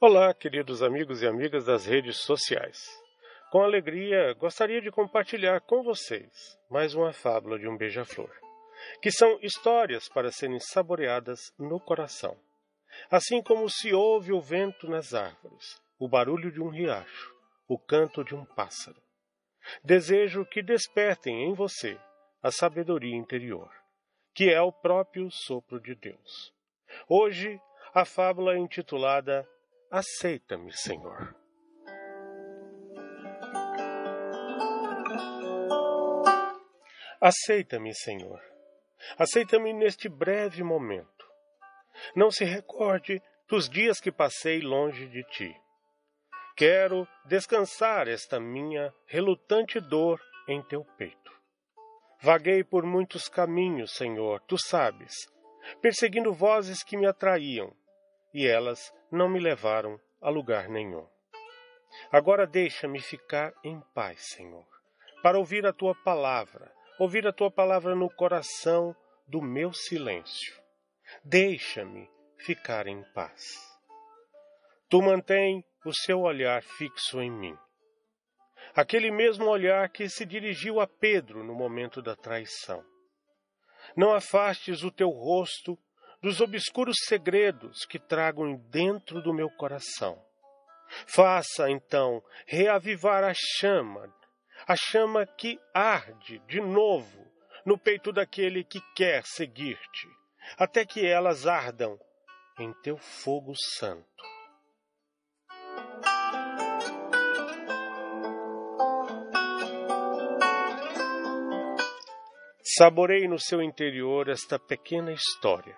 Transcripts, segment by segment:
Olá, queridos amigos e amigas das redes sociais. Com alegria, gostaria de compartilhar com vocês mais uma fábula de um beija-flor, que são histórias para serem saboreadas no coração. Assim como se ouve o vento nas árvores, o barulho de um riacho, o canto de um pássaro. Desejo que despertem em você a sabedoria interior, que é o próprio sopro de Deus. Hoje, a fábula é intitulada Aceita-me, Senhor. Aceita-me, Senhor. Aceita-me neste breve momento. Não se recorde dos dias que passei longe de ti. Quero descansar esta minha relutante dor em teu peito. Vaguei por muitos caminhos, Senhor, tu sabes, perseguindo vozes que me atraíam, e elas não me levaram a lugar nenhum. Agora deixa-me ficar em paz, Senhor, para ouvir a tua palavra, ouvir a tua palavra no coração do meu silêncio. Deixa-me ficar em paz. Tu mantém o seu olhar fixo em mim. Aquele mesmo olhar que se dirigiu a Pedro no momento da traição. Não afastes o teu rosto dos obscuros segredos que trago dentro do meu coração. Faça, então, reavivar a chama, a chama que arde de novo no peito daquele que quer seguir-te, até que elas ardam em teu fogo santo. Saborei no seu interior esta pequena história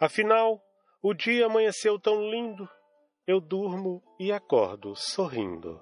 Afinal, o dia amanheceu tão lindo, eu durmo e acordo sorrindo.